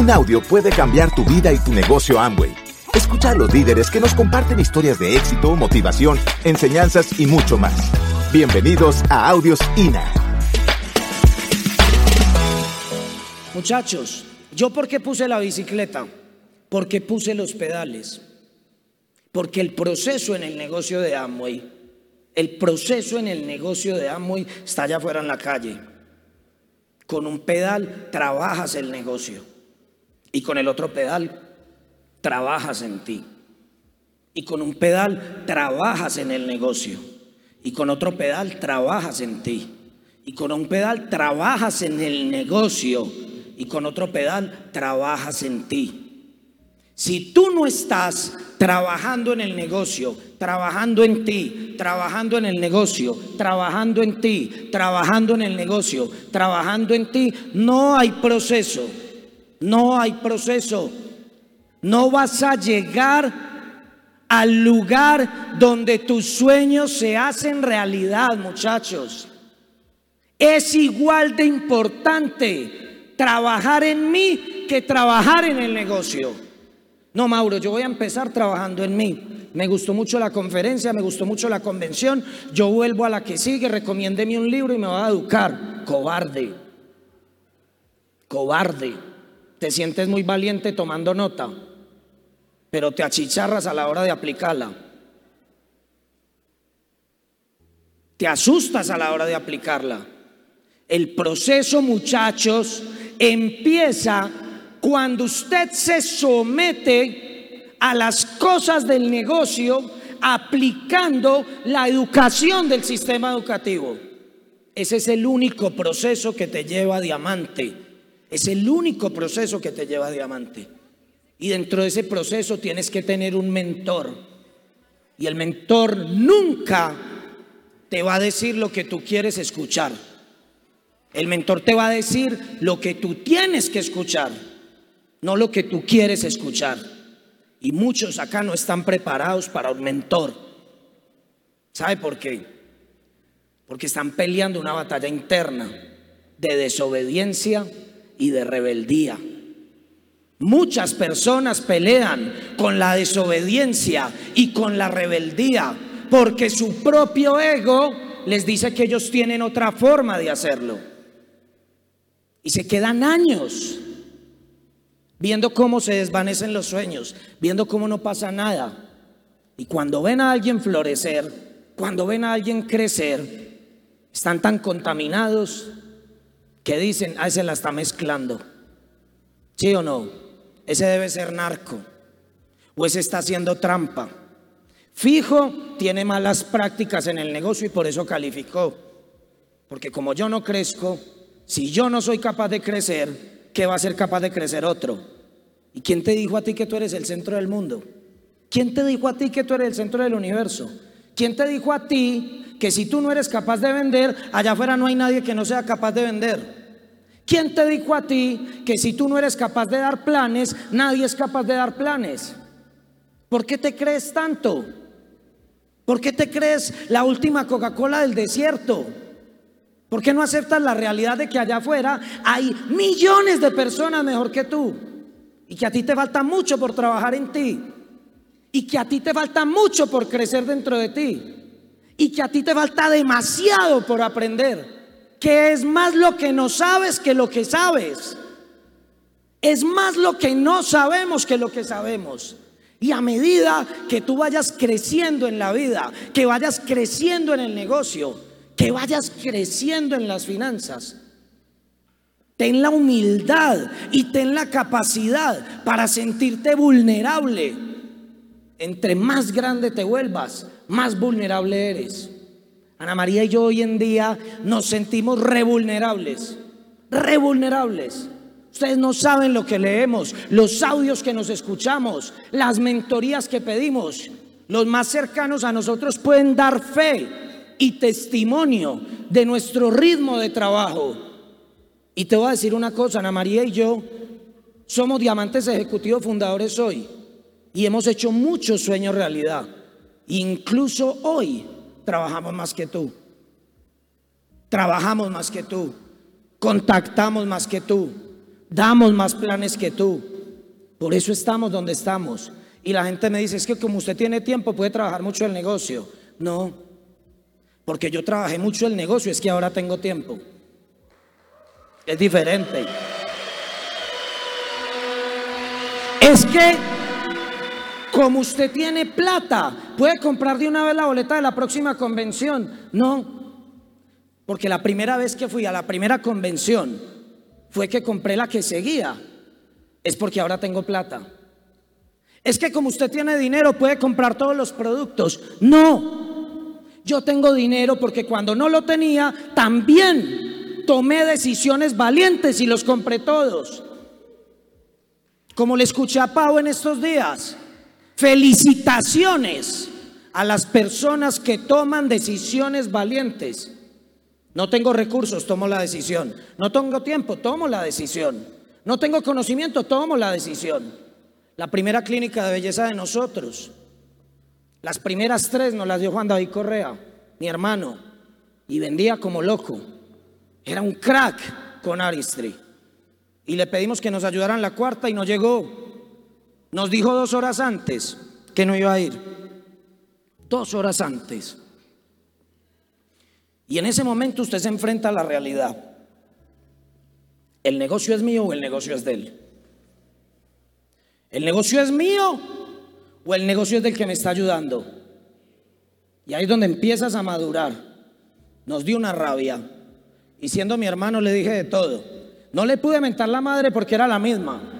Un audio puede cambiar tu vida y tu negocio Amway. Escucha a los líderes que nos comparten historias de éxito, motivación, enseñanzas y mucho más. Bienvenidos a Audios INA. Muchachos, ¿yo por qué puse la bicicleta? Porque puse los pedales. Porque el proceso en el negocio de Amway, el proceso en el negocio de Amway está allá afuera en la calle. Con un pedal trabajas el negocio y con el otro pedal trabajas en ti. Y con un pedal trabajas en el negocio y con otro pedal trabajas en ti. Y con un pedal trabajas en el negocio y con otro pedal trabajas en ti. Si tú no estás trabajando en el negocio, trabajando en ti, trabajando en el negocio, trabajando en ti, trabajando en el negocio, trabajando en ti, no hay proceso. No hay proceso. No vas a llegar al lugar donde tus sueños se hacen realidad, muchachos. Es igual de importante trabajar en mí que trabajar en el negocio. No, Mauro, yo voy a empezar trabajando en mí. Me gustó mucho la conferencia, me gustó mucho la convención. Yo vuelvo a la que sigue, recomiéndeme un libro y me va a educar. Cobarde. Cobarde. Te sientes muy valiente tomando nota, pero te achicharras a la hora de aplicarla. Te asustas a la hora de aplicarla. El proceso, muchachos, empieza cuando usted se somete a las cosas del negocio aplicando la educación del sistema educativo. Ese es el único proceso que te lleva a diamante. Es el único proceso que te lleva a diamante. Y dentro de ese proceso tienes que tener un mentor. Y el mentor nunca te va a decir lo que tú quieres escuchar. El mentor te va a decir lo que tú tienes que escuchar no lo que tú quieres escuchar. Y muchos acá no están preparados para un mentor. ¿Sabe por qué? Porque están peleando una batalla interna de desobediencia y de rebeldía. Muchas personas pelean con la desobediencia y con la rebeldía porque su propio ego les dice que ellos tienen otra forma de hacerlo. Y se quedan años viendo cómo se desvanecen los sueños, viendo cómo no pasa nada. Y cuando ven a alguien florecer, cuando ven a alguien crecer, están tan contaminados que dicen, ah, ese la está mezclando. ¿Sí o no? Ese debe ser narco. O ese está haciendo trampa. Fijo, tiene malas prácticas en el negocio y por eso calificó. Porque como yo no crezco, si yo no soy capaz de crecer, ¿qué va a ser capaz de crecer otro? ¿Y quién te dijo a ti que tú eres el centro del mundo? ¿Quién te dijo a ti que tú eres el centro del universo? ¿Quién te dijo a ti que si tú no eres capaz de vender, allá afuera no hay nadie que no sea capaz de vender? ¿Quién te dijo a ti que si tú no eres capaz de dar planes, nadie es capaz de dar planes? ¿Por qué te crees tanto? ¿Por qué te crees la última Coca-Cola del desierto? ¿Por qué no aceptas la realidad de que allá afuera hay millones de personas mejor que tú? Y que a ti te falta mucho por trabajar en ti. Y que a ti te falta mucho por crecer dentro de ti. Y que a ti te falta demasiado por aprender. Que es más lo que no sabes que lo que sabes. Es más lo que no sabemos que lo que sabemos. Y a medida que tú vayas creciendo en la vida, que vayas creciendo en el negocio, que vayas creciendo en las finanzas. Ten la humildad y ten la capacidad para sentirte vulnerable. Entre más grande te vuelvas, más vulnerable eres. Ana María y yo hoy en día nos sentimos revulnerables, revulnerables. Ustedes no saben lo que leemos, los audios que nos escuchamos, las mentorías que pedimos. Los más cercanos a nosotros pueden dar fe y testimonio de nuestro ritmo de trabajo. Y te voy a decir una cosa, Ana María y yo somos diamantes ejecutivos fundadores hoy y hemos hecho muchos sueños realidad. Incluso hoy trabajamos más que tú. Trabajamos más que tú. Contactamos más que tú. damos más planes que tú. Por eso estamos donde estamos. Y la gente me dice, es que como usted tiene tiempo puede trabajar mucho el negocio. No, porque yo trabajé mucho el negocio, es que ahora tengo tiempo. Es diferente. Es que como usted tiene plata, puede comprar de una vez la boleta de la próxima convención. No, porque la primera vez que fui a la primera convención fue que compré la que seguía. Es porque ahora tengo plata. Es que como usted tiene dinero puede comprar todos los productos. No, yo tengo dinero porque cuando no lo tenía también tomé decisiones valientes y los compré todos. Como le escuché a Pau en estos días, felicitaciones a las personas que toman decisiones valientes. No tengo recursos, tomo la decisión. No tengo tiempo, tomo la decisión. No tengo conocimiento, tomo la decisión. La primera clínica de belleza de nosotros, las primeras tres nos las dio Juan David Correa, mi hermano, y vendía como loco. Era un crack con Aristry y le pedimos que nos ayudaran la cuarta y no llegó. Nos dijo dos horas antes que no iba a ir. Dos horas antes. Y en ese momento usted se enfrenta a la realidad. ¿El negocio es mío o el negocio es de él? ¿El negocio es mío o el negocio es del que me está ayudando? Y ahí es donde empiezas a madurar. Nos dio una rabia. Y siendo mi hermano le dije de todo. No le pude mentar la madre porque era la misma.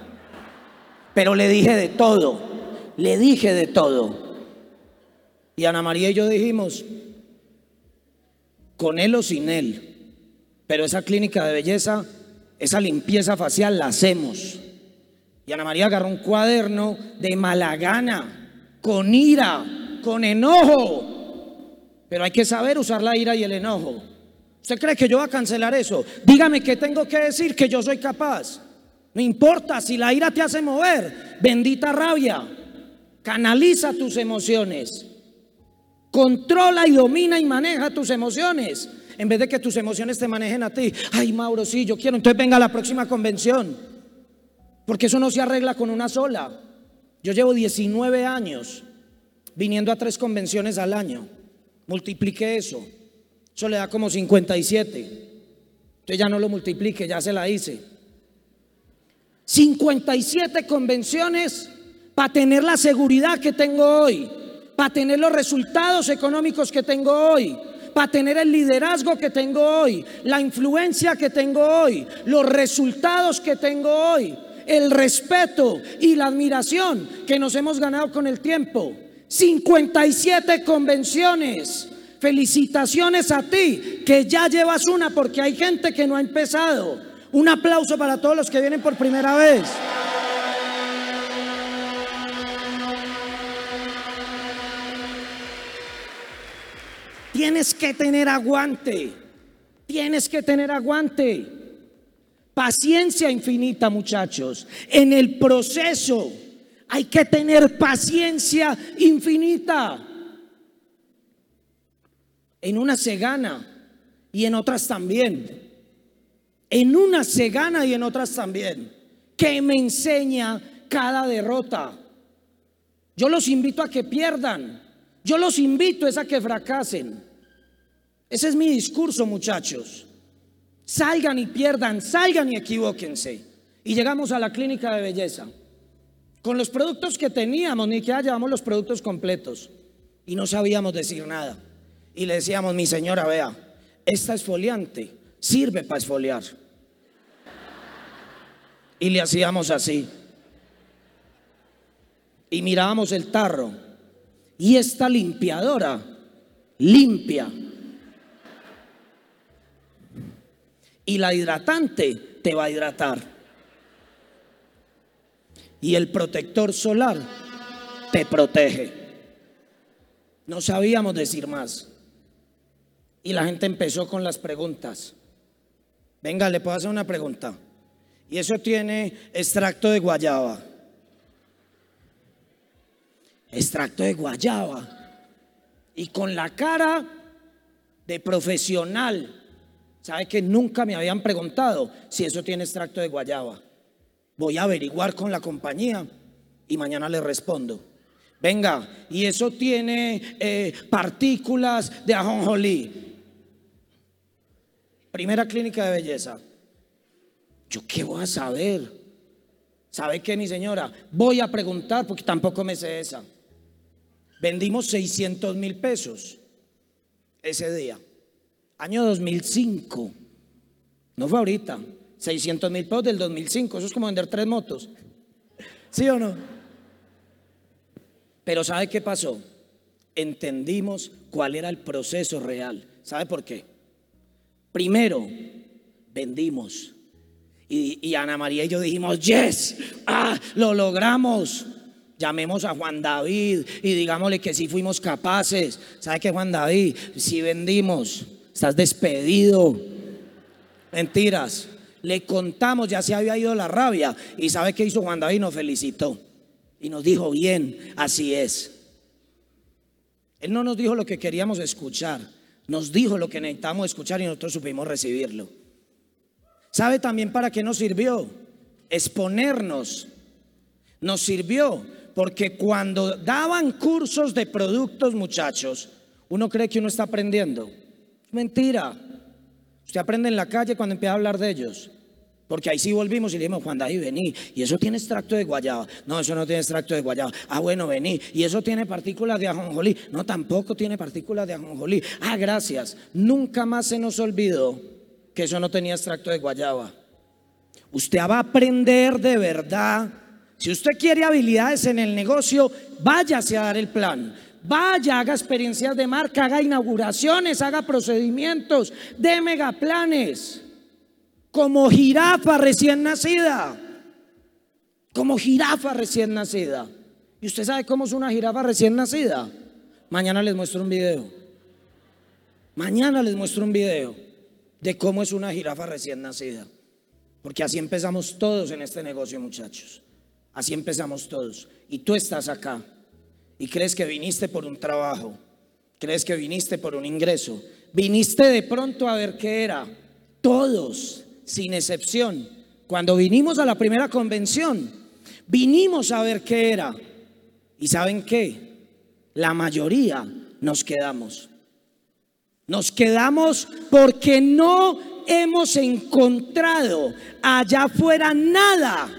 Pero le dije de todo. Le dije de todo. Y Ana María y yo dijimos, con él o sin él. Pero esa clínica de belleza, esa limpieza facial la hacemos. Y Ana María agarró un cuaderno de mala gana, con ira, con enojo. Pero hay que saber usar la ira y el enojo. ¿Usted cree que yo voy a cancelar eso? Dígame qué tengo que decir que yo soy capaz. No importa si la ira te hace mover. Bendita rabia. Canaliza tus emociones. Controla y domina y maneja tus emociones. En vez de que tus emociones te manejen a ti. Ay, Mauro, sí, yo quiero. Entonces venga a la próxima convención. Porque eso no se arregla con una sola. Yo llevo 19 años viniendo a tres convenciones al año. Multiplique eso. Eso le da como 57. Entonces ya no lo multiplique, ya se la hice. 57 convenciones para tener la seguridad que tengo hoy, para tener los resultados económicos que tengo hoy, para tener el liderazgo que tengo hoy, la influencia que tengo hoy, los resultados que tengo hoy, el respeto y la admiración que nos hemos ganado con el tiempo. 57 convenciones Felicitaciones a ti, que ya llevas una, porque hay gente que no ha empezado. Un aplauso para todos los que vienen por primera vez. Tienes que tener aguante. Tienes que tener aguante. Paciencia infinita, muchachos. En el proceso hay que tener paciencia infinita. En unas se gana y en otras también. En unas se gana y en otras también. ¿Qué me enseña cada derrota? Yo los invito a que pierdan. Yo los invito a que fracasen. Ese es mi discurso, muchachos. Salgan y pierdan, salgan y equivóquense. Y llegamos a la clínica de belleza. Con los productos que teníamos, ni que llevamos los productos completos. Y no sabíamos decir nada y le decíamos, mi señora, vea, esta esfoliante sirve para esfoliar. Y le hacíamos así. Y mirábamos el tarro. Y esta limpiadora limpia. Y la hidratante te va a hidratar. Y el protector solar te protege. No sabíamos decir más. Y la gente empezó con las preguntas. Venga, le puedo hacer una pregunta. Y eso tiene extracto de guayaba. Extracto de guayaba. Y con la cara de profesional. ¿Sabe que nunca me habían preguntado si eso tiene extracto de guayaba? Voy a averiguar con la compañía y mañana le respondo. Venga, y eso tiene eh, partículas de ajonjolí. Primera clínica de belleza. ¿Yo qué voy a saber? ¿Sabe qué, mi señora? Voy a preguntar porque tampoco me sé esa. Vendimos 600 mil pesos ese día. Año 2005. No fue ahorita. 600 mil pesos del 2005. Eso es como vender tres motos. ¿Sí o no? Pero ¿sabe qué pasó? Entendimos cuál era el proceso real. ¿Sabe por qué? Primero, vendimos. Y, Ana María y yo dijimos, yes, ah, lo logramos. Llamemos a Juan David y digámosle que sí fuimos capaces. ¿Sabe qué, Juan David? Si vendimos, estás despedido. Mentiras. Le contamos, ya se había ido la rabia. ¿Y sabe qué hizo Juan David? Nos felicitó. Y nos dijo, bien, así es. Él no nos dijo lo que queríamos escuchar, nos dijo lo que necesitábamos escuchar y nosotros supimos recibirlo. ¿Sabe también para qué nos sirvió? Exponernos. Nos sirvió porque cuando daban cursos de productos, muchachos, uno cree que uno está aprendiendo. Mentira. Usted aprende en la calle cuando empieza a hablar de ellos. Porque ahí sí volvimos y le dijimos, Juan David, vení. Y eso tiene extracto de guayaba. No, eso no tiene extracto de guayaba. Ah, bueno, vení. Y eso tiene partículas de ajonjolí. No, tampoco tiene partículas de ajonjolí. Ah, gracias. Nunca más se nos olvidó eso no tenía extracto de guayaba. Usted va a aprender de verdad. Si usted quiere habilidades en el negocio, váyase a dar el plan. Vaya, haga experiencias de marca, haga inauguraciones, haga procedimientos, de megaplanes como jirafa recién nacida. Como jirafa recién nacida. ¿Y usted sabe cómo es una jirafa recién nacida? Mañana les muestro un video. Mañana les muestro un video de cómo es una jirafa recién nacida. Porque así empezamos todos en este negocio, muchachos. Así empezamos todos. Y tú estás acá y crees que viniste por un trabajo, crees que viniste por un ingreso, viniste de pronto a ver qué era. Todos sin excepción. Cuando vinimos a la primera convención, vinimos a ver qué era. ¿Y saben qué? La mayoría nos quedamos. Nos quedamos porque no hemos encontrado allá afuera nada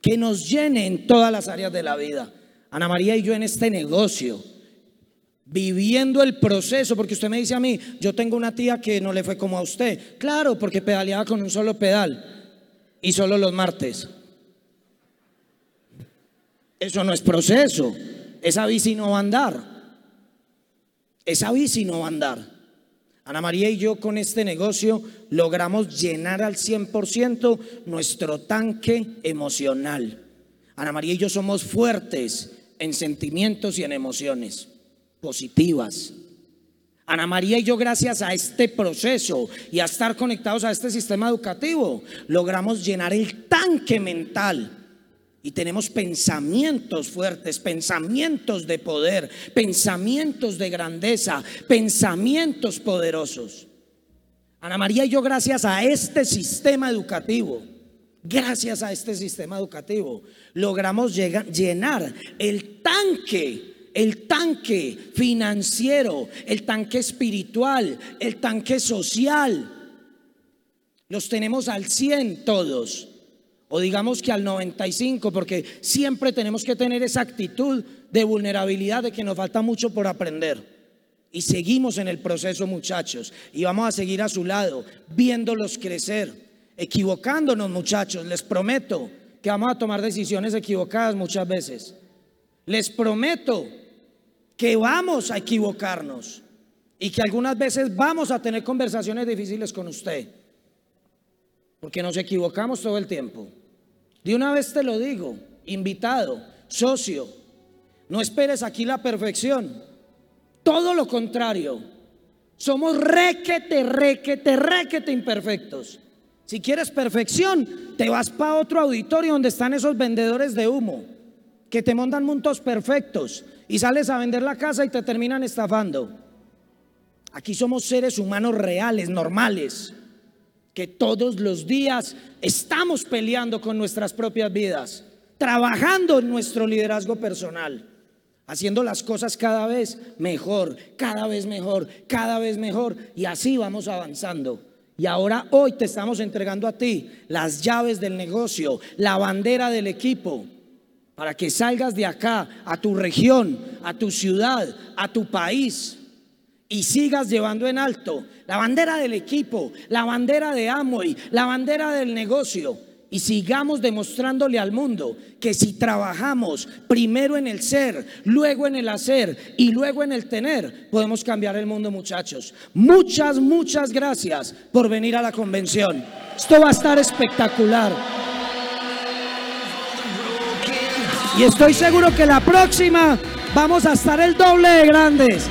que nos llene en todas las áreas de la vida. Ana María y yo en este negocio viviendo el proceso, porque usted me dice a mí, yo tengo una tía que no le fue como a usted. Claro, porque pedaleaba con un solo pedal y solo los martes. Eso no es proceso. Esa bici no va a andar. Esa bici no va a andar. Ana María y yo con este negocio logramos llenar al 100% nuestro tanque emocional. Ana María y yo somos fuertes en sentimientos y en emociones positivas. Ana María y yo, gracias a este proceso y a estar conectados a este sistema educativo, logramos llenar el tanque mental. Y tenemos pensamientos fuertes, pensamientos de poder, pensamientos de grandeza, pensamientos poderosos. Ana María y yo, gracias a este sistema educativo, gracias a este sistema educativo, logramos llenar el tanque el tanque financiero, el tanque espiritual, el tanque social. Los tenemos al 100 todos. O digamos que al 95, porque siempre tenemos que tener esa actitud de vulnerabilidad de que nos falta mucho por aprender. Y seguimos en el proceso, muchachos. Y vamos a seguir a su lado, viéndolos crecer, equivocándonos, muchachos. Les prometo que vamos a tomar decisiones equivocadas muchas veces. Les prometo que vamos a equivocarnos y que algunas veces vamos a tener conversaciones difíciles con usted, porque nos equivocamos todo el tiempo. De una vez te lo digo, invitado, socio, no esperes aquí la perfección, todo lo contrario, somos requete, requete, requete imperfectos. Si quieres perfección, te vas para otro auditorio donde están esos vendedores de humo que te montan mundos perfectos y sales a vender la casa y te terminan estafando. Aquí somos seres humanos reales, normales, que todos los días estamos peleando con nuestras propias vidas, trabajando en nuestro liderazgo personal, haciendo las cosas cada vez mejor, cada vez mejor, cada vez mejor, y así vamos avanzando. Y ahora hoy te estamos entregando a ti las llaves del negocio, la bandera del equipo, para que salgas de acá a tu región, a tu ciudad, a tu país y sigas llevando en alto la bandera del equipo, la bandera de Amway, la bandera del negocio y sigamos demostrándole al mundo que si trabajamos primero en el ser, luego en el hacer y luego en el tener, podemos cambiar el mundo muchachos. Muchas, muchas gracias por venir a la convención. Esto va a estar espectacular. Y estoy seguro que la próxima vamos a estar el doble de grandes.